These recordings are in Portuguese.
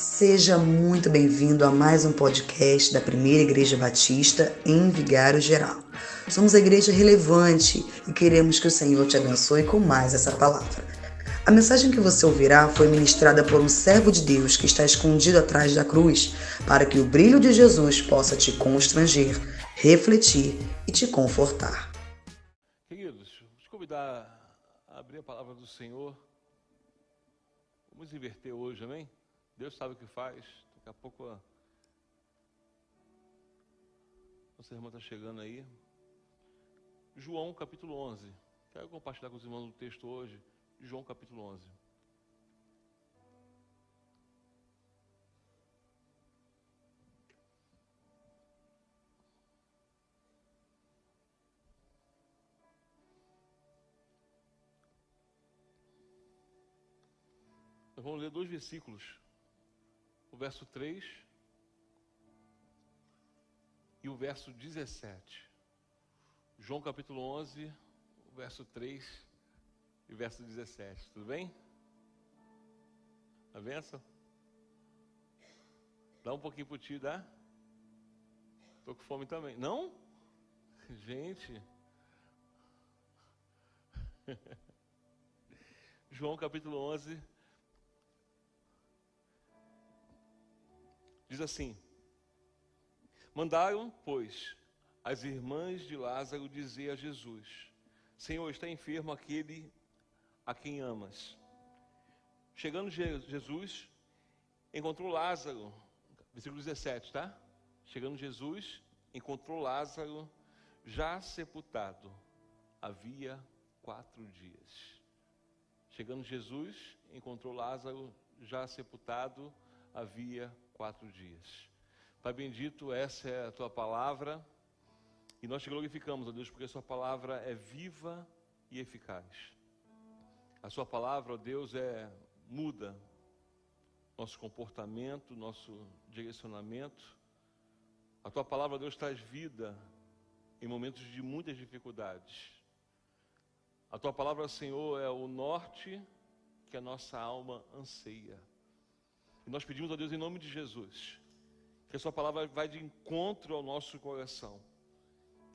Seja muito bem-vindo a mais um podcast da Primeira Igreja Batista em Vigário Geral. Somos a igreja relevante e queremos que o Senhor te abençoe com mais essa palavra. A mensagem que você ouvirá foi ministrada por um servo de Deus que está escondido atrás da cruz, para que o brilho de Jesus possa te constranger, refletir e te confortar. Queridos, vou te convidar a abrir a palavra do Senhor. Vamos inverter hoje, amém? Deus sabe o que faz. Daqui a pouco a nossa irmã está chegando aí. João capítulo 11. Quero compartilhar com os irmãos o texto hoje. João capítulo 11. Nós vamos ler dois versículos o verso 3 e o verso 17. João capítulo 11, o verso 3 e verso 17. Tudo bem? A benção? Dá um pouquinho pro tio, dá? Tô com fome também. Não? Gente. João capítulo 11, Diz assim: Mandaram, pois, as irmãs de Lázaro dizer a Jesus: Senhor, está enfermo aquele a quem amas. Chegando Jesus, encontrou Lázaro, versículo 17, tá? Chegando Jesus, encontrou Lázaro já sepultado, havia quatro dias. Chegando Jesus, encontrou Lázaro já sepultado, havia quatro dias. Pai bendito, essa é a tua palavra e nós te glorificamos, ó Deus, porque a sua palavra é viva e eficaz. A sua palavra, ó Deus, é muda nosso comportamento, nosso direcionamento. A tua palavra, ó Deus, traz vida em momentos de muitas dificuldades. A tua palavra, Senhor, é o norte que a nossa alma anseia. Nós pedimos a Deus em nome de Jesus, que a Sua palavra vai de encontro ao nosso coração.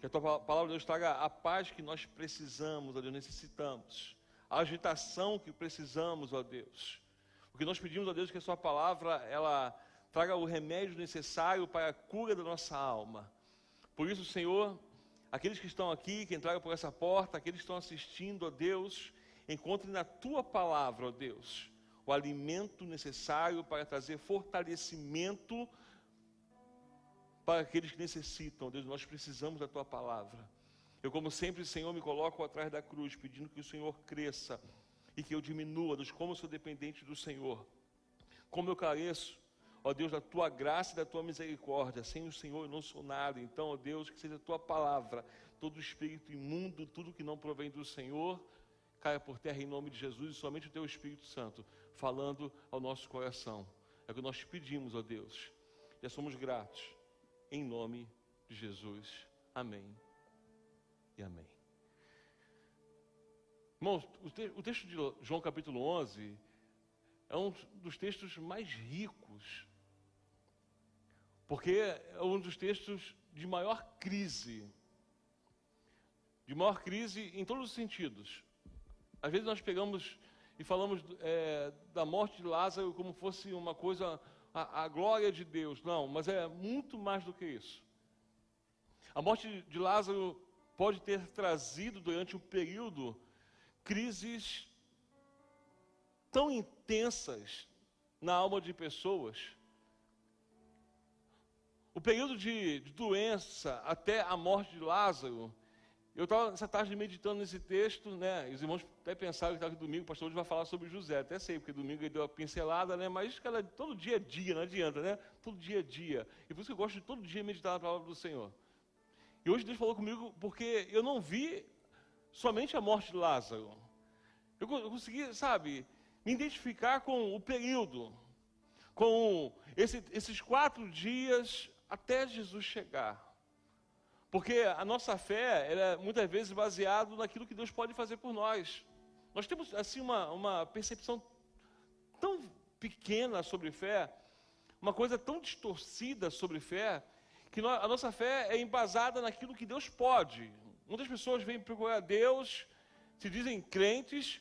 Que a Tua palavra, Deus, traga a paz que nós precisamos, ó Deus, necessitamos. A agitação que precisamos, ó Deus. O que nós pedimos, ó Deus, que a Sua palavra, ela traga o remédio necessário para a cura da nossa alma. Por isso, Senhor, aqueles que estão aqui, que entraram por essa porta, aqueles que estão assistindo, ó Deus, encontrem na Tua palavra, ó Deus, o alimento necessário para trazer fortalecimento para aqueles que necessitam. Deus, nós precisamos da tua palavra. Eu, como sempre, Senhor, me coloco atrás da cruz, pedindo que o Senhor cresça e que eu diminua, Deus, como eu sou dependente do Senhor. Como eu careço, ó Deus, da tua graça e da tua misericórdia. Sem o Senhor eu não sou nada. Então, ó Deus, que seja a tua palavra, todo espírito imundo, tudo que não provém do Senhor, caia por terra em nome de Jesus e somente o teu Espírito Santo falando ao nosso coração. É o que nós pedimos, ó Deus. Já somos gratos. Em nome de Jesus. Amém. E amém. Irmãos, o texto de João capítulo 11 é um dos textos mais ricos, porque é um dos textos de maior crise, de maior crise em todos os sentidos. Às vezes nós pegamos e falamos é, da morte de Lázaro como fosse uma coisa, a, a, glória de Deus. Não, mas é muito mais do que isso. A morte de Lázaro pode ter trazido durante um período crises tão intensas na alma de pessoas. O período de, de doença até a morte de Lázaro eu estava essa tarde meditando nesse texto, né? Os irmãos até pensaram que domingo o pastor hoje vai falar sobre José. Até sei, porque domingo ele deu uma pincelada, né? Mas cada, todo dia é dia, não adianta, né? Todo dia é dia. E por isso que eu gosto de todo dia meditar na palavra do Senhor. E hoje Deus falou comigo porque eu não vi somente a morte de Lázaro. Eu, eu consegui, sabe, me identificar com o período, com esse, esses quatro dias até Jesus chegar. Porque a nossa fé é muitas vezes baseada naquilo que Deus pode fazer por nós. Nós temos assim uma, uma percepção tão pequena sobre fé uma coisa tão distorcida sobre fé, que a nossa fé é embasada naquilo que Deus pode. Muitas pessoas vêm procurar Deus, se dizem crentes,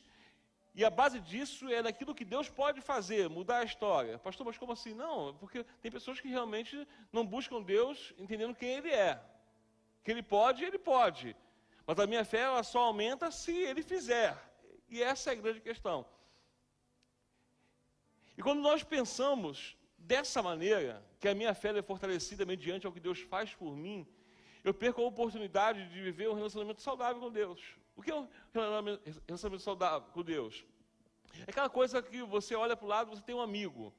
e a base disso é naquilo que Deus pode fazer, mudar a história. Pastor, mas como assim? Não, porque tem pessoas que realmente não buscam Deus entendendo quem Ele é. Que Ele pode, Ele pode. Mas a minha fé ela só aumenta se Ele fizer. E essa é a grande questão. E quando nós pensamos dessa maneira, que a minha fé é fortalecida mediante ao que Deus faz por mim, eu perco a oportunidade de viver um relacionamento saudável com Deus. O que é um relacionamento saudável com Deus? É aquela coisa que você olha para o lado, você tem um amigo.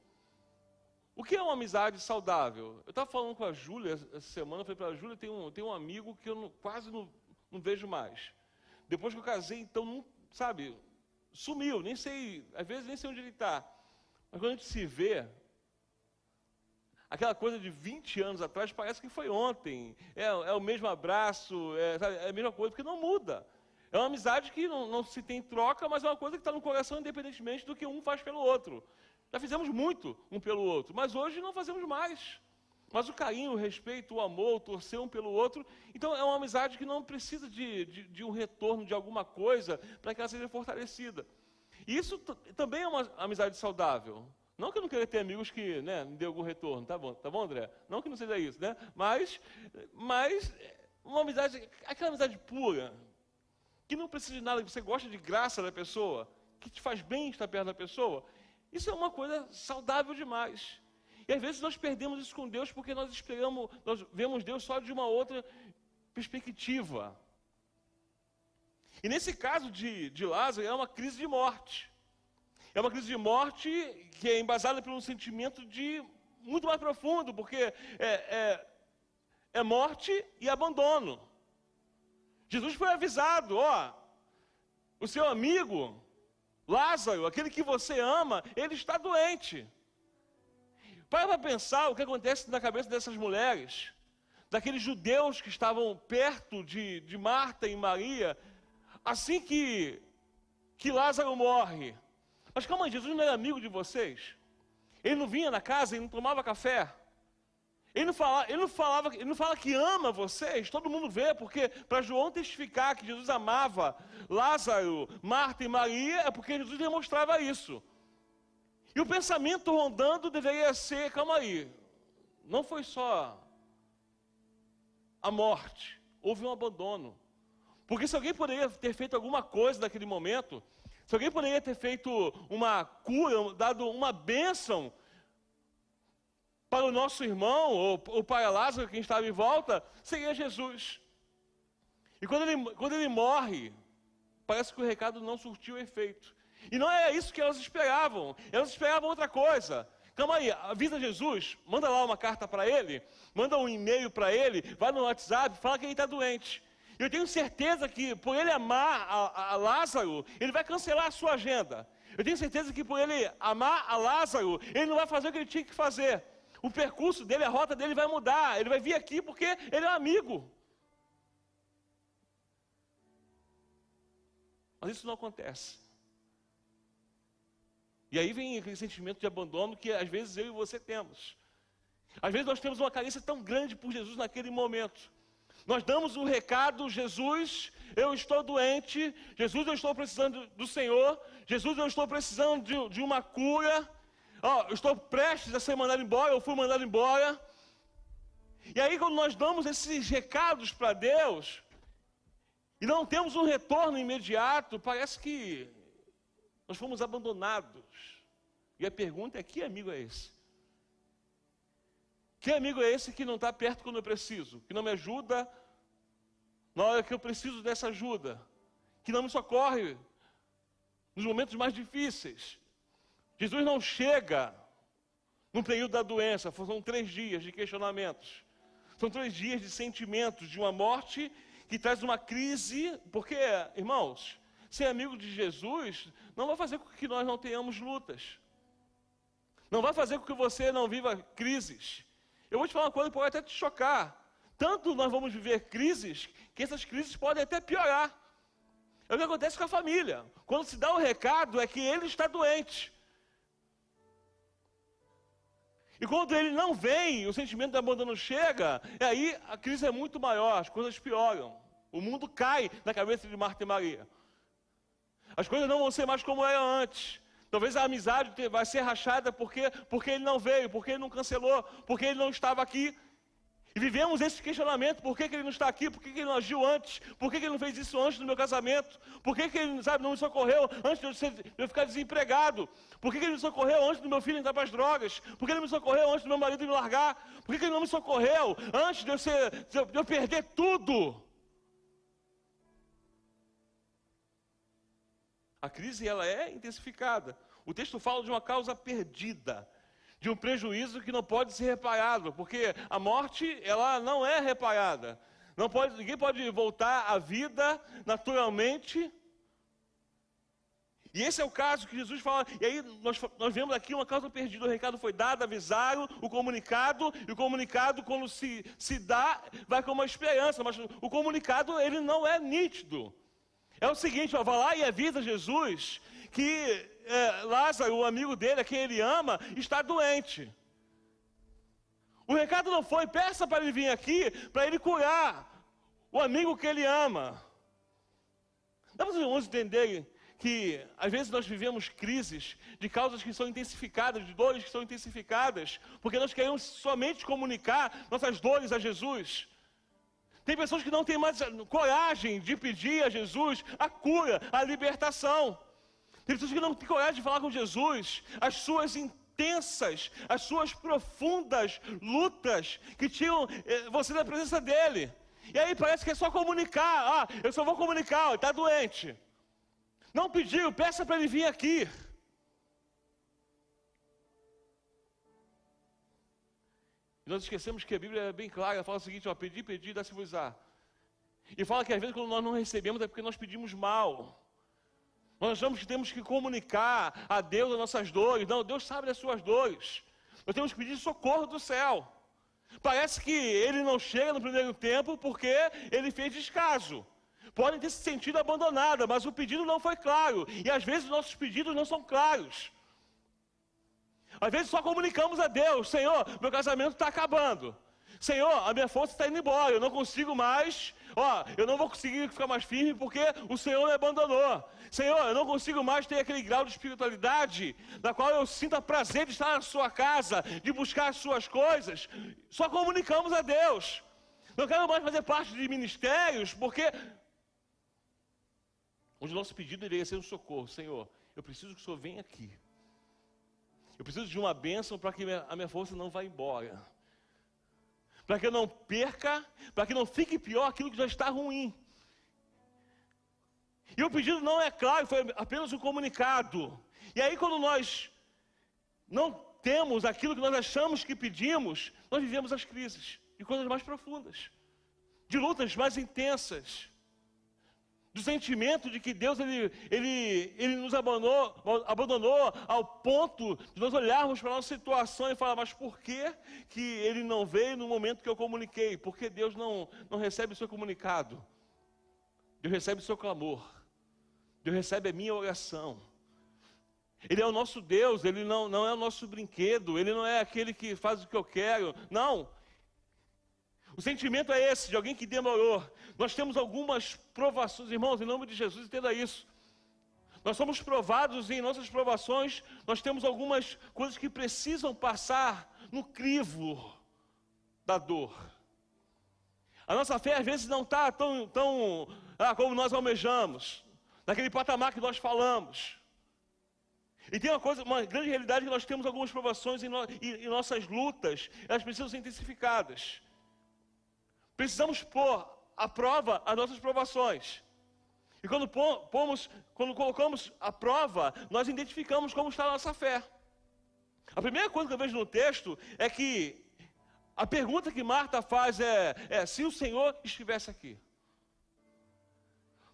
O que é uma amizade saudável? Eu estava falando com a Júlia essa semana, eu falei para a Júlia, tem um, tem um amigo que eu não, quase não, não, vejo mais. Depois que eu casei, então, não, sabe, sumiu, nem sei, às vezes nem sei onde ele está. Mas quando a gente se vê, aquela coisa de 20 anos atrás parece que foi ontem. É, é o mesmo abraço, é, sabe, é a mesma coisa, porque não muda. É uma amizade que não, não se tem troca, mas é uma coisa que está no coração independentemente do que um faz pelo outro. Já fizemos muito um pelo outro, mas hoje não fazemos mais. Mas o carinho, o respeito, o amor, o torcer um pelo outro. Então é uma amizade que não precisa de, de, de um retorno de alguma coisa para que ela seja fortalecida. E isso também é uma amizade saudável. Não que eu não queira ter amigos que né, me dê algum retorno, tá bom, tá bom, André? Não que não seja isso, né? Mas, mas uma amizade, aquela amizade pura, que não precisa de nada, que você gosta de graça da pessoa, que te faz bem estar perto da pessoa, isso é uma coisa saudável demais. E às vezes nós perdemos isso com Deus porque nós esperamos, nós vemos Deus só de uma outra perspectiva. E nesse caso de, de Lázaro, é uma crise de morte. É uma crise de morte que é embasada por um sentimento de muito mais profundo, porque é, é, é morte e abandono. Jesus foi avisado, ó, o seu amigo, Lázaro, aquele que você ama, ele está doente. Para para pensar o que acontece na cabeça dessas mulheres, daqueles judeus que estavam perto de, de Marta e Maria, assim que, que Lázaro morre. Mas calma aí, Jesus não era amigo de vocês? Ele não vinha na casa e não tomava café? Ele não, fala, ele, não falava, ele não fala que ama vocês, todo mundo vê, porque para João testificar que Jesus amava Lázaro, Marta e Maria, é porque Jesus demonstrava isso. E o pensamento rondando deveria ser: calma aí, não foi só a morte, houve um abandono. Porque se alguém poderia ter feito alguma coisa naquele momento, se alguém poderia ter feito uma cura, dado uma bênção para o nosso irmão, ou, ou para Lázaro, quem estava em volta, seria Jesus. E quando ele, quando ele morre, parece que o recado não surtiu efeito. E não é isso que elas esperavam. Elas esperavam outra coisa. Calma aí, avisa Jesus, manda lá uma carta para ele, manda um e-mail para ele, vai no WhatsApp, fala que ele está doente. Eu tenho certeza que por ele amar a, a Lázaro, ele vai cancelar a sua agenda. Eu tenho certeza que por ele amar a Lázaro, ele não vai fazer o que ele tinha que fazer o percurso dele, a rota dele vai mudar. Ele vai vir aqui porque ele é um amigo. Mas isso não acontece. E aí vem aquele sentimento de abandono que às vezes eu e você temos. Às vezes nós temos uma carência tão grande por Jesus naquele momento. Nós damos um recado, Jesus, eu estou doente, Jesus, eu estou precisando do Senhor, Jesus, eu estou precisando de, de uma cura, Ó, eu estou prestes a ser mandado embora, eu fui mandado embora. E aí, quando nós damos esses recados para Deus, e não temos um retorno imediato, parece que nós fomos abandonados. E a pergunta é: que amigo é esse? Que amigo é esse que não está perto quando eu preciso? Que não me ajuda na hora que eu preciso dessa ajuda? Que não me socorre nos momentos mais difíceis? Jesus não chega no período da doença, são três dias de questionamentos. São três dias de sentimentos de uma morte que traz uma crise, porque, irmãos, ser amigo de Jesus não vai fazer com que nós não tenhamos lutas. Não vai fazer com que você não viva crises. Eu vou te falar uma coisa que pode até te chocar. Tanto nós vamos viver crises, que essas crises podem até piorar. É o que acontece com a família. Quando se dá o recado, é que ele está doente. E quando ele não vem, o sentimento de abandono chega, e aí a crise é muito maior, as coisas pioram. O mundo cai na cabeça de Marta e Maria. As coisas não vão ser mais como eram antes. Talvez a amizade vai ser rachada porque, porque ele não veio, porque ele não cancelou, porque ele não estava aqui. E vivemos esse questionamento: por que, que ele não está aqui? Por que, que ele não agiu antes? Por que, que ele não fez isso antes do meu casamento? Por que, que ele sabe, não me socorreu antes de eu, ser, de eu ficar desempregado? Por que, que ele me socorreu antes do meu filho entrar para as drogas? Por que ele me socorreu antes do meu marido me largar? Por que, que ele não me socorreu antes de eu, ser, de eu perder tudo? A crise ela é intensificada. O texto fala de uma causa perdida de um prejuízo que não pode ser reparado, porque a morte ela não é reparada. Não pode, ninguém pode voltar à vida naturalmente. E esse é o caso que Jesus fala. E aí nós, nós vemos aqui uma causa perdida. O recado foi dado, avisaram, o comunicado, e o comunicado, quando se, se dá, vai com uma esperança. Mas o comunicado, ele não é nítido. É o seguinte, ó, vai lá e avisa Jesus que é, Lázaro, o amigo dele, a quem ele ama, está doente. O recado não foi, peça para ele vir aqui, para ele curar o amigo que ele ama. Dá para vocês entenderem que às vezes nós vivemos crises de causas que são intensificadas, de dores que são intensificadas, porque nós queremos somente comunicar nossas dores a Jesus. Tem pessoas que não têm mais coragem de pedir a Jesus a cura, a libertação. Tem pessoas que não têm coragem de falar com Jesus, as suas intensas, as suas profundas lutas que tinham eh, você na presença dele. E aí parece que é só comunicar. Ah, eu só vou comunicar, está doente. Não pediu, peça para ele vir aqui. E nós esquecemos que a Bíblia é bem clara, fala o seguinte, ó, pedir, pedir, dá-se-vos-á. E fala que às vezes quando nós não recebemos é porque nós pedimos mal. Nós achamos que temos que comunicar a Deus as nossas dores. Não, Deus sabe das suas dores. Nós temos que pedir socorro do céu. Parece que ele não chega no primeiro tempo porque ele fez descaso. Podem ter se sentido abandonada, mas o pedido não foi claro. E às vezes nossos pedidos não são claros. Às vezes só comunicamos a Deus: Senhor, meu casamento está acabando. Senhor, a minha força está indo embora, eu não consigo mais, ó, eu não vou conseguir ficar mais firme porque o Senhor me abandonou. Senhor, eu não consigo mais ter aquele grau de espiritualidade da qual eu sinta prazer de estar na sua casa, de buscar as suas coisas. Só comunicamos a Deus. Não quero mais fazer parte de ministérios porque onde o nosso pedido iria ser um socorro, Senhor. Eu preciso que o Senhor venha aqui. Eu preciso de uma bênção para que a minha força não vá embora para que eu não perca, para que não fique pior aquilo que já está ruim. E o pedido não é claro, foi apenas um comunicado. E aí, quando nós não temos aquilo que nós achamos que pedimos, nós vivemos as crises de coisas mais profundas, de lutas mais intensas do sentimento de que Deus ele, ele, ele nos abandonou, abandonou ao ponto de nós olharmos para a nossa situação e falar, mas por que, que ele não veio no momento que eu comuniquei? Por que Deus não, não recebe o seu comunicado? Deus recebe o seu clamor. Deus recebe a minha oração. Ele é o nosso Deus, ele não, não é o nosso brinquedo, ele não é aquele que faz o que eu quero. Não, o sentimento é esse, de alguém que demorou. Nós temos algumas provações, irmãos, em nome de Jesus, entenda isso. Nós somos provados em nossas provações, nós temos algumas coisas que precisam passar no crivo da dor. A nossa fé às vezes não está tão, tão ah, como nós almejamos, naquele patamar que nós falamos. E tem uma coisa, uma grande realidade que nós temos algumas provações e, no, e, e nossas lutas, elas precisam ser intensificadas. Precisamos pôr à prova as nossas provações. E quando, pomos, quando colocamos a prova, nós identificamos como está a nossa fé. A primeira coisa que eu vejo no texto é que a pergunta que Marta faz é, é se o Senhor estivesse aqui.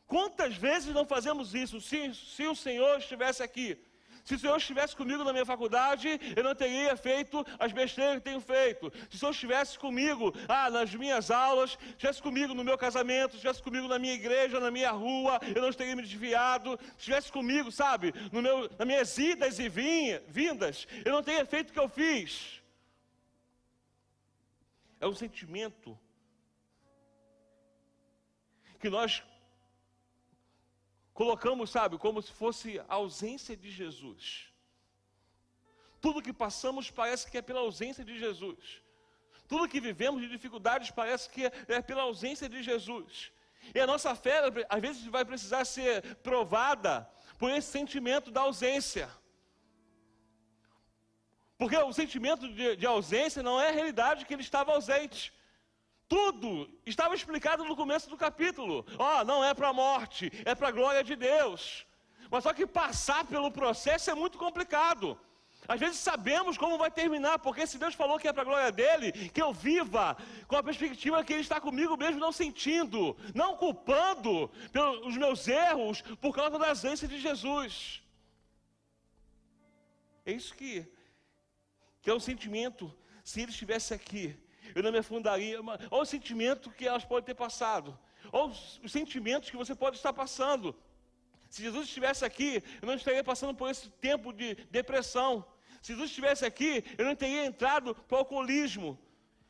Quantas vezes não fazemos isso? Se, se o Senhor estivesse aqui. Se o Senhor estivesse comigo na minha faculdade, eu não teria feito as besteiras que tenho feito. Se o Senhor estivesse comigo ah, nas minhas aulas, estivesse comigo no meu casamento, estivesse comigo na minha igreja, na minha rua, eu não teria me desviado. Se estivesse comigo, sabe, no meu, nas minhas idas e vinhas, vindas, eu não teria feito o que eu fiz. é um sentimento que nós colocamos, sabe, como se fosse a ausência de Jesus. Tudo que passamos parece que é pela ausência de Jesus. Tudo que vivemos de dificuldades parece que é pela ausência de Jesus. E a nossa fé, às vezes, vai precisar ser provada por esse sentimento da ausência. Porque o sentimento de, de ausência não é a realidade que ele estava ausente. Tudo estava explicado no começo do capítulo. Ó, oh, não é para a morte, é para a glória de Deus. Mas só que passar pelo processo é muito complicado. Às vezes sabemos como vai terminar, porque se Deus falou que é para a glória dele, que eu viva com a perspectiva que Ele está comigo mesmo, não sentindo, não culpando pelos meus erros por causa da ausência de Jesus. É isso que, que é um sentimento. Se Ele estivesse aqui, eu não me afundaria. Olha o sentimento que elas podem ter passado. Olha os, os sentimentos que você pode estar passando. Se Jesus estivesse aqui, eu não estaria passando por esse tempo de depressão. Se Jesus estivesse aqui, eu não teria entrado para o alcoolismo.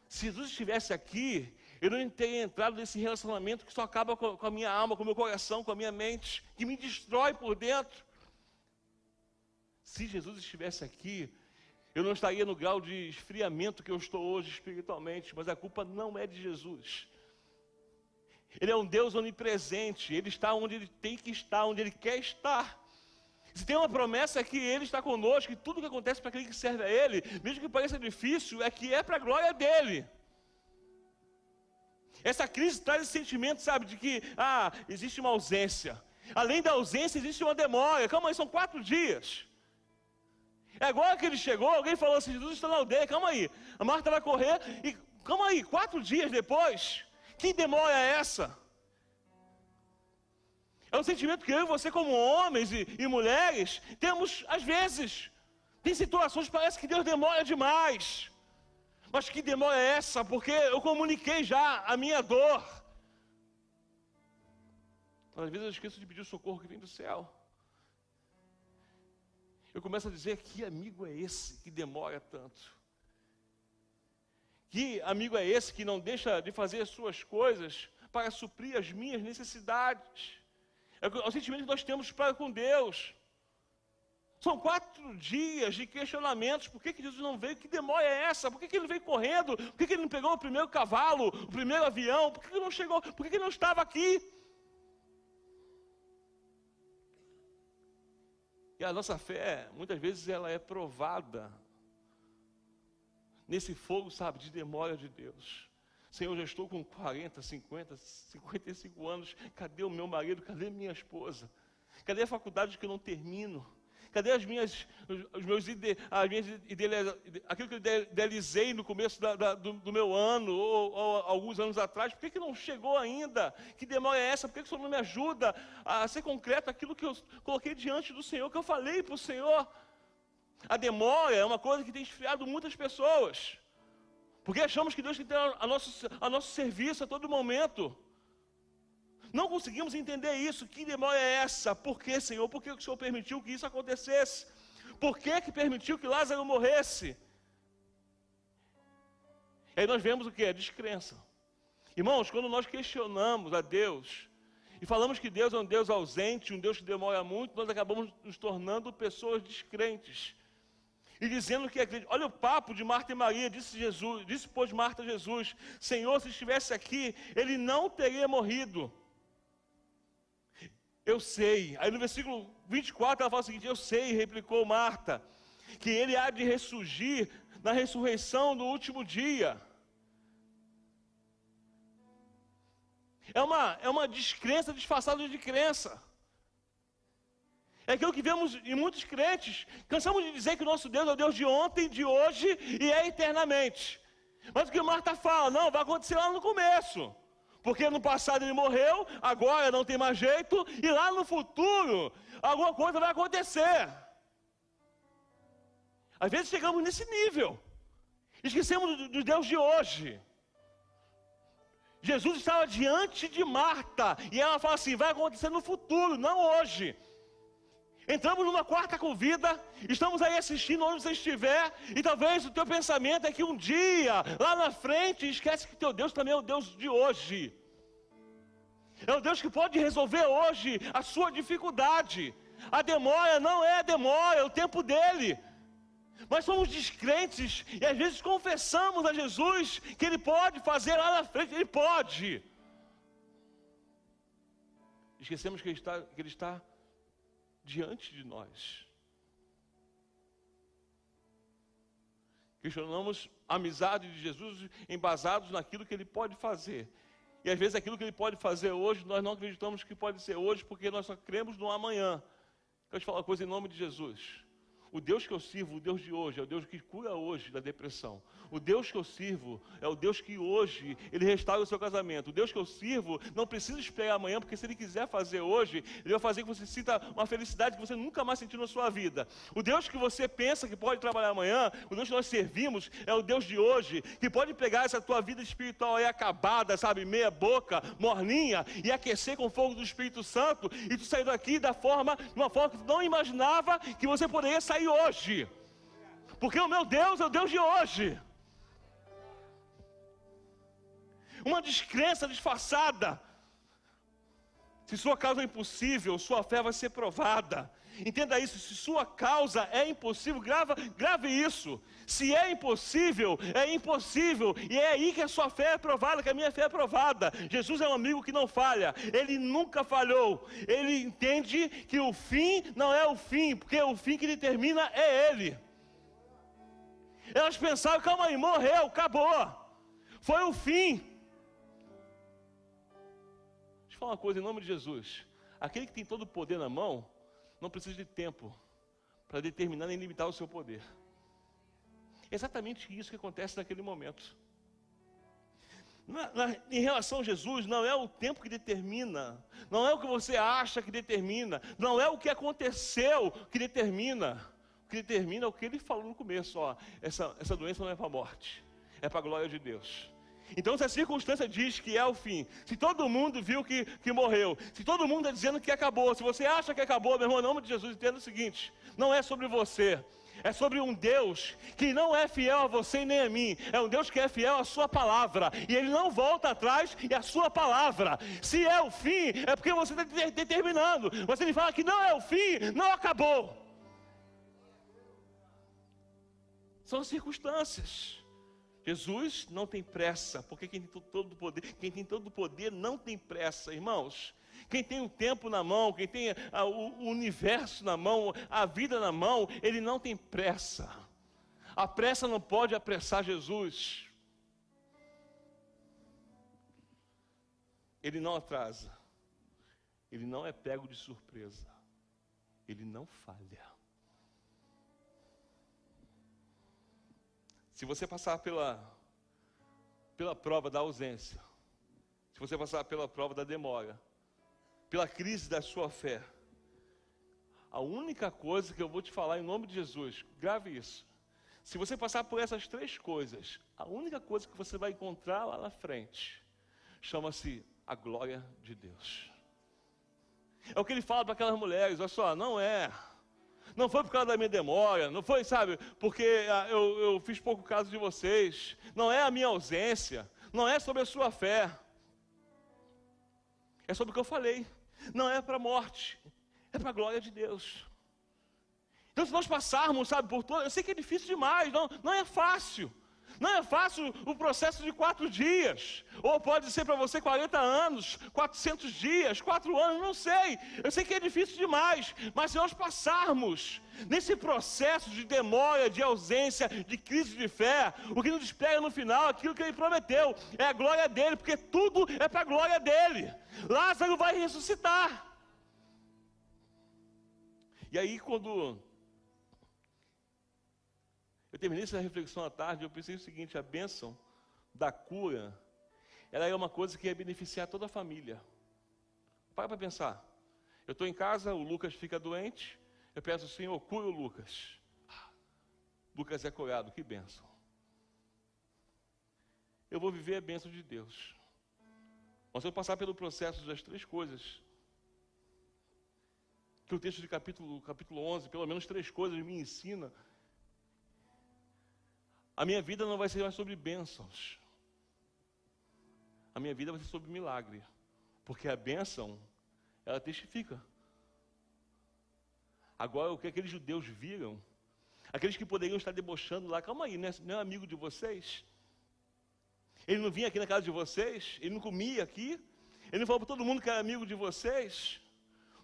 Se Jesus estivesse aqui, eu não teria entrado nesse relacionamento que só acaba com a minha alma, com o meu coração, com a minha mente, que me destrói por dentro. Se Jesus estivesse aqui, eu não estaria no grau de esfriamento que eu estou hoje espiritualmente, mas a culpa não é de Jesus. Ele é um Deus onipresente, ele está onde ele tem que estar, onde ele quer estar. Se tem uma promessa é que Ele está conosco, que tudo que acontece para aquele que serve a Ele, mesmo que pareça difícil, é que é para a glória dEle. Essa crise traz esse sentimento, sabe, de que, ah, existe uma ausência. Além da ausência, existe uma demora. Calma aí, são quatro dias. É agora que ele chegou, alguém falou assim: Jesus está na aldeia, calma aí. A Marta vai correr e, calma aí, quatro dias depois, que demora é essa? É um sentimento que eu e você, como homens e, e mulheres, temos às vezes. Tem situações que parece que Deus demora demais. Mas que demora é essa? Porque eu comuniquei já a minha dor. Às vezes eu esqueço de pedir o socorro que vem do céu. Eu começo a dizer: que amigo é esse que demora tanto? Que amigo é esse que não deixa de fazer as suas coisas para suprir as minhas necessidades? É o sentimento que nós temos para com Deus. São quatro dias de questionamentos. Por que, que Jesus não veio? Que demora é essa? Por que, que ele veio correndo? Por que, que ele não pegou o primeiro cavalo, o primeiro avião? Por que, que ele não chegou? Por que, que ele não estava aqui? E a nossa fé, muitas vezes, ela é provada nesse fogo, sabe, de demora de Deus. Senhor, já estou com 40, 50, 55 anos. Cadê o meu marido? Cadê minha esposa? Cadê a faculdade que eu não termino? Cadê as minhas, os meus ide, as minhas aquilo que eu idealizei no começo da, da, do, do, meu ano, ou, ou, alguns anos atrás? Por que, que não chegou ainda? Que demora é essa? Por que, que o Senhor não me ajuda a ser concreto aquilo que eu coloquei diante do Senhor, que eu falei para o Senhor? A demora é uma coisa que tem esfriado muitas pessoas. Porque achamos que Deus tem a nosso, a nosso serviço a todo momento. Não conseguimos entender isso. Que demora é essa? Por que, Senhor? Por que o Senhor permitiu que isso acontecesse? Por que, que permitiu que Lázaro morresse? E aí nós vemos o que? A descrença. Irmãos, quando nós questionamos a Deus e falamos que Deus é um Deus ausente, um Deus que demora muito, nós acabamos nos tornando pessoas descrentes e dizendo que acredita. Olha o papo de Marta e Maria, disse Jesus, disse pois Marta a Jesus: Senhor, se estivesse aqui, ele não teria morrido. Eu sei. Aí no versículo 24 ela fala o seguinte: Eu sei, replicou Marta, que ele há de ressurgir na ressurreição do último dia. É uma, é uma descrença disfarçada de crença. É aquilo que vemos em muitos crentes. Cansamos de dizer que o nosso Deus é o Deus de ontem, de hoje e é eternamente. Mas o que Marta fala, não, vai acontecer lá no começo. Porque no passado ele morreu, agora não tem mais jeito, e lá no futuro alguma coisa vai acontecer. Às vezes chegamos nesse nível. Esquecemos do, do Deus de hoje. Jesus estava diante de Marta, e ela fala assim: vai acontecer no futuro, não hoje. Entramos numa quarta convida, estamos aí assistindo onde você estiver, e talvez o teu pensamento é que um dia, lá na frente, esquece que teu Deus também é o Deus de hoje. É o Deus que pode resolver hoje a sua dificuldade. A demora não é a demora, é o tempo dele. Mas somos descrentes e às vezes confessamos a Jesus que Ele pode fazer lá na frente, Ele pode. Esquecemos que Ele está, que ele está diante de nós. Questionamos a amizade de Jesus embasados naquilo que Ele pode fazer. E às vezes aquilo que Ele pode fazer hoje, nós não acreditamos que pode ser hoje, porque nós só cremos no amanhã. Quero te falar uma coisa em nome de Jesus. O Deus que eu sirvo, o Deus de hoje, é o Deus que cura hoje da depressão. O Deus que eu sirvo é o Deus que hoje ele restaura o seu casamento. O Deus que eu sirvo não precisa esperar amanhã, porque se ele quiser fazer hoje, ele vai fazer que você sinta uma felicidade que você nunca mais sentiu na sua vida. O Deus que você pensa que pode trabalhar amanhã, o Deus que nós servimos é o Deus de hoje, que pode pegar essa tua vida espiritual aí acabada, sabe, meia boca, morninha, e aquecer com o fogo do Espírito Santo, e tu sair daqui da forma, de uma forma que tu não imaginava que você poderia sair hoje. Porque o meu Deus é o Deus de hoje. Uma descrença disfarçada. Se sua causa é impossível, sua fé vai ser provada. Entenda isso, se sua causa é impossível, grava, grave isso. Se é impossível, é impossível. E é aí que a sua fé é provada, que a minha fé é provada. Jesus é um amigo que não falha. Ele nunca falhou. Ele entende que o fim não é o fim, porque o fim que determina é Ele. Elas pensaram, calma aí, morreu, acabou. Foi o fim. Deixa eu falar uma coisa em nome de Jesus. Aquele que tem todo o poder na mão, não precisa de tempo para determinar nem limitar o seu poder. É exatamente isso que acontece naquele momento. Na, na, em relação a Jesus, não é o tempo que determina, não é o que você acha que determina, não é o que aconteceu que determina. O que determina é o que ele falou no começo: ó, essa, essa doença não é para a morte, é para a glória de Deus. Então, se a circunstância diz que é o fim, se todo mundo viu que, que morreu, se todo mundo está dizendo que acabou, se você acha que acabou, meu irmão, em nome de Jesus, entenda o seguinte: não é sobre você, é sobre um Deus que não é fiel a você nem a mim, é um Deus que é fiel à Sua palavra, e Ele não volta atrás e a Sua palavra. Se é o fim, é porque você está determinando, você me fala que não é o fim, não acabou. São circunstâncias. Jesus não tem pressa, porque quem tem todo o poder, quem tem todo o poder não tem pressa, irmãos. Quem tem o tempo na mão, quem tem a, o universo na mão, a vida na mão, ele não tem pressa. A pressa não pode apressar Jesus. Ele não atrasa. Ele não é pego de surpresa. Ele não falha. Se você passar pela, pela prova da ausência, se você passar pela prova da demora, pela crise da sua fé, a única coisa que eu vou te falar em nome de Jesus, grave isso. Se você passar por essas três coisas, a única coisa que você vai encontrar lá na frente chama-se a glória de Deus. É o que ele fala para aquelas mulheres: olha só, não é não foi por causa da minha demora, não foi, sabe, porque ah, eu, eu fiz pouco caso de vocês, não é a minha ausência, não é sobre a sua fé, é sobre o que eu falei, não é para a morte, é para a glória de Deus. Então, se nós passarmos, sabe, por todo, eu sei que é difícil demais, não, não é fácil. Não é fácil o processo de quatro dias, ou pode ser para você 40 anos, 400 dias, quatro anos, não sei. Eu sei que é difícil demais, mas se nós passarmos nesse processo de demora, de ausência, de crise de fé, o que nos espera no final, aquilo que ele prometeu, é a glória dele, porque tudo é para a glória dele. Lázaro vai ressuscitar. E aí, quando terminei essa reflexão à tarde, eu pensei o seguinte: a bênção da cura, ela é uma coisa que ia beneficiar toda a família. Para para pensar. Eu estou em casa, o Lucas fica doente, eu peço, Senhor, cura o Lucas. Ah, Lucas é curado, que bênção. Eu vou viver a bênção de Deus. Mas eu passar pelo processo das três coisas, que o texto de capítulo, capítulo 11, pelo menos três coisas me ensina. A minha vida não vai ser mais sobre bênçãos. A minha vida vai ser sobre milagre. Porque a bênção, ela testifica. Agora, o que aqueles judeus viram, aqueles que poderiam estar debochando lá, calma aí, não é, é amigo de vocês? Ele não vinha aqui na casa de vocês? Ele não comia aqui? Ele não falou para todo mundo que era amigo de vocês?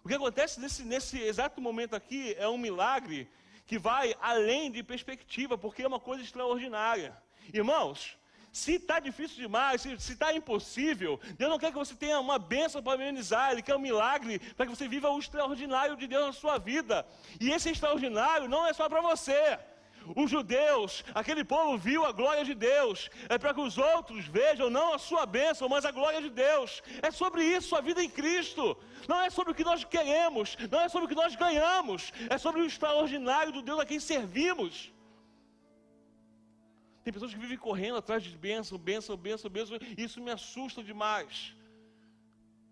O que acontece nesse, nesse exato momento aqui é um milagre que vai além de perspectiva, porque é uma coisa extraordinária. Irmãos, se está difícil demais, se está impossível, Deus não quer que você tenha uma bênção para amenizar, Ele quer um milagre para que você viva o extraordinário de Deus na sua vida. E esse extraordinário não é só para você. Os judeus, aquele povo viu a glória de Deus, é para que os outros vejam não a sua bênção, mas a glória de Deus. É sobre isso a vida em Cristo. Não é sobre o que nós queremos, não é sobre o que nós ganhamos, é sobre o extraordinário do Deus a quem servimos. Tem pessoas que vivem correndo atrás de bênção, bênção, bênção, bênção, e isso me assusta demais.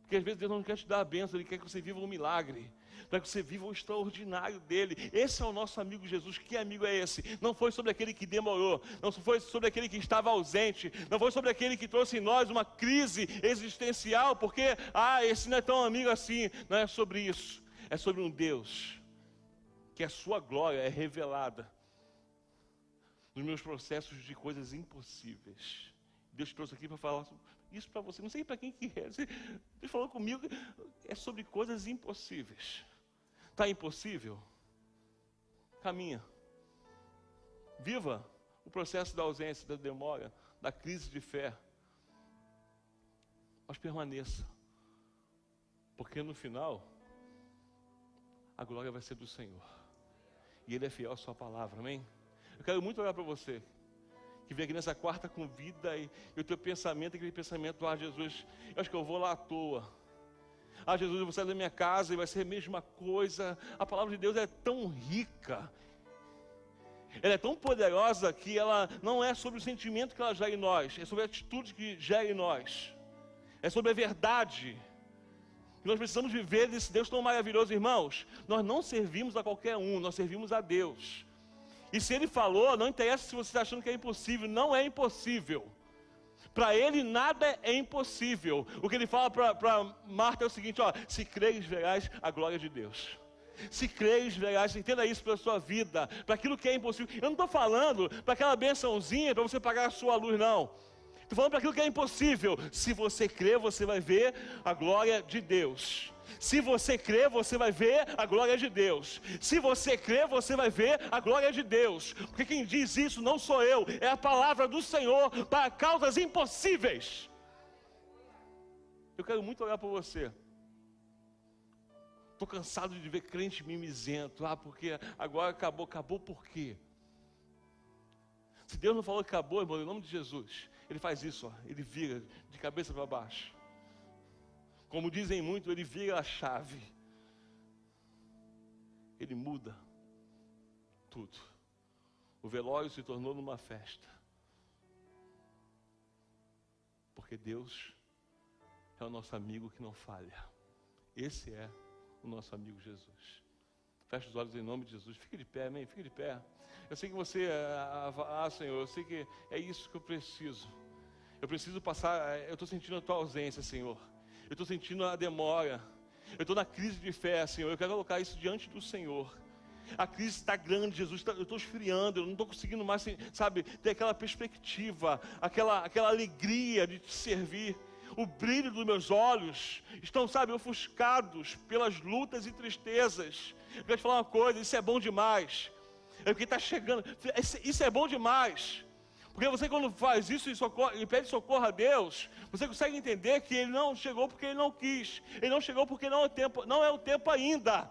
Porque às vezes Deus não quer te dar a bênção, Ele quer que você viva um milagre para que você viva o extraordinário dele. Esse é o nosso amigo Jesus. Que amigo é esse? Não foi sobre aquele que demorou, não foi sobre aquele que estava ausente, não foi sobre aquele que trouxe em nós uma crise existencial, porque, ah, esse não é tão amigo assim. Não é sobre isso. É sobre um Deus que a sua glória é revelada nos meus processos de coisas impossíveis. Deus trouxe aqui para falar isso para você. Não sei para quem que é. Deus falou comigo. É sobre coisas impossíveis. Está impossível? Caminha. Viva o processo da ausência, da demora, da crise de fé. Mas permaneça. Porque no final, a glória vai ser do Senhor. E Ele é fiel à Sua palavra, amém? Eu quero muito olhar para você, que vem aqui nessa quarta convida e, e o teu pensamento, aquele pensamento, ah, Jesus, eu acho que eu vou lá à toa. Ah, Jesus, vou sair da minha casa e vai ser a mesma coisa. A palavra de Deus é tão rica, ela é tão poderosa que ela não é sobre o sentimento que ela gera em nós, é sobre a atitude que gera em nós, é sobre a verdade. Nós precisamos viver desse Deus tão maravilhoso, irmãos. Nós não servimos a qualquer um, nós servimos a Deus. E se ele falou, não interessa se você está achando que é impossível, não é impossível. Para ele nada é impossível. O que ele fala para Marta é o seguinte: ó, se creres, verás a glória de Deus. Se creres, verás, entenda isso para a sua vida, para aquilo que é impossível. Eu não estou falando para aquela bençãozinha para você pagar a sua luz, não. Estou falando para aquilo que é impossível. Se você crer, você vai ver a glória de Deus. Se você crer, você vai ver a glória de Deus. Se você crer, você vai ver a glória de Deus. Porque quem diz isso não sou eu, é a palavra do Senhor para causas impossíveis. Eu quero muito olhar para você. Estou cansado de ver crente mimizento. Ah, porque agora acabou. Acabou por quê? Se Deus não falou que acabou, irmão, em nome de Jesus, Ele faz isso, ó, Ele vira de cabeça para baixo. Como dizem muito, ele vira a chave. Ele muda tudo. O velório se tornou numa festa. Porque Deus é o nosso amigo que não falha. Esse é o nosso amigo Jesus. Feche os olhos em nome de Jesus. Fique de pé, amém? Fique de pé. Eu sei que você, ah, ah, Senhor, eu sei que é isso que eu preciso. Eu preciso passar, eu estou sentindo a tua ausência, Senhor eu estou sentindo a demora, eu estou na crise de fé, Senhor, eu quero colocar isso diante do Senhor. A crise está grande, Jesus, tá, eu estou esfriando, eu não estou conseguindo mais, sabe, ter aquela perspectiva, aquela, aquela alegria de te servir. O brilho dos meus olhos estão, sabe, ofuscados pelas lutas e tristezas. Eu quero te falar uma coisa: isso é bom demais. É o que está chegando, isso é bom demais. Porque você, quando faz isso e, socorro, e, pede socorro a Deus, você consegue entender que Ele não chegou porque Ele não quis, Ele não chegou porque não é o tempo, não é o tempo ainda.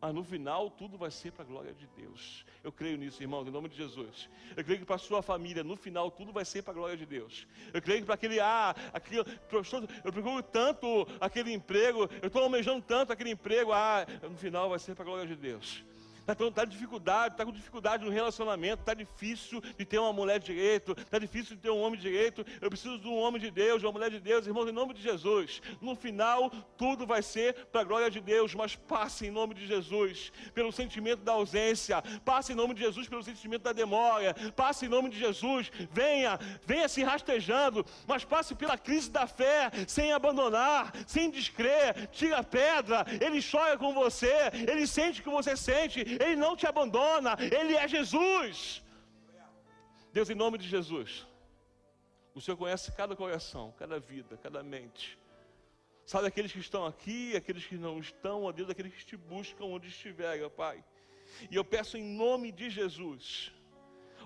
Mas no final tudo vai ser para a glória de Deus. Eu creio nisso, irmão, em nome de Jesus. Eu creio que para a sua família, no final, tudo vai ser para a glória de Deus. Eu creio que para aquele, ah, aquele, eu procuro tanto aquele emprego, eu estou almejando tanto aquele emprego, ah, no final vai ser para a glória de Deus. Está tá dificuldade, está com dificuldade no relacionamento, está difícil de ter uma mulher direito, está difícil de ter um homem direito. Eu preciso de um homem de Deus, de uma mulher de Deus, irmãos, em nome de Jesus. No final, tudo vai ser para a glória de Deus, mas passe em nome de Jesus pelo sentimento da ausência, passe em nome de Jesus pelo sentimento da demora, passe em nome de Jesus, venha, venha se rastejando, mas passe pela crise da fé, sem abandonar, sem descrer, tira a pedra, ele chora com você, ele sente o que você sente, ele não te abandona, ele é Jesus. Deus, em nome de Jesus, o Senhor conhece cada coração, cada vida, cada mente. Sabe aqueles que estão aqui, aqueles que não estão, ó Deus, aqueles que te buscam onde estiverem, ó Pai. E eu peço em nome de Jesus.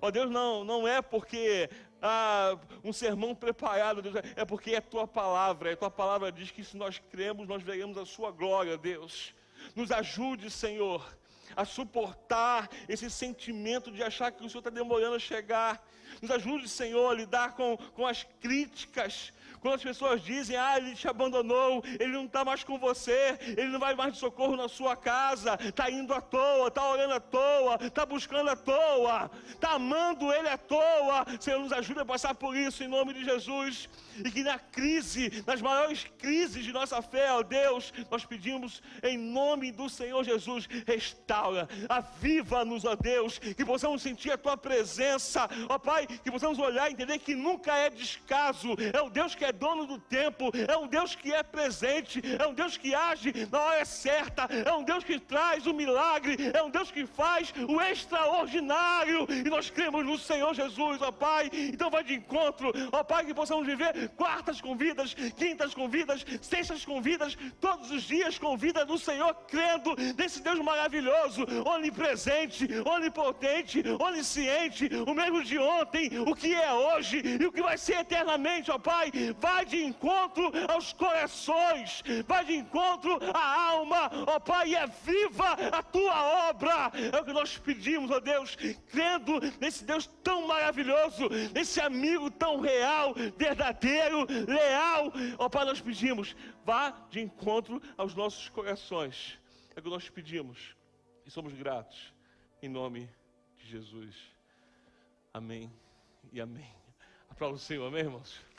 Ó Deus, não, não é porque ah, um sermão preparado, Deus, é porque é tua palavra. A tua palavra diz que se nós cremos, nós veremos a sua glória, Deus. Nos ajude, Senhor, a suportar esse sentimento de achar que o Senhor está demorando a chegar. Nos ajude, Senhor, a lidar com, com as críticas, quando as pessoas dizem, ah, ele te abandonou, ele não está mais com você, ele não vai mais de socorro na sua casa, está indo à toa, está orando à toa, está buscando à toa, está amando ele à toa. Senhor, nos ajude a passar por isso em nome de Jesus. E que na crise, nas maiores crises de nossa fé, ó Deus, nós pedimos em nome do Senhor Jesus, restaura, aviva-nos, ó Deus, que possamos sentir a tua presença, ó Pai, que possamos olhar e entender que nunca é descaso, é o Deus que é dono do tempo, é um Deus que é presente, é um Deus que age na hora certa, é um Deus que traz o milagre, é um Deus que faz o extraordinário, e nós cremos no Senhor Jesus, ó Pai. Então vai de encontro, ó Pai, que possamos viver quartas com vidas, quintas com vidas, sextas com vidas, todos os dias com vida do Senhor, crendo nesse Deus maravilhoso, onipresente, onipotente, onisciente, o mesmo de ontem, o que é hoje e o que vai ser eternamente, ó Pai vai de encontro aos corações, vai de encontro à alma, ó Pai, é viva a tua obra, é o que nós pedimos, ó Deus, crendo nesse Deus tão maravilhoso, nesse amigo tão real, verdadeiro, leal, ó Pai, nós pedimos, vá de encontro aos nossos corações, é o que nós pedimos e somos gratos, em nome de Jesus. Amém e amém. Aplauda o Senhor, amém, irmãos?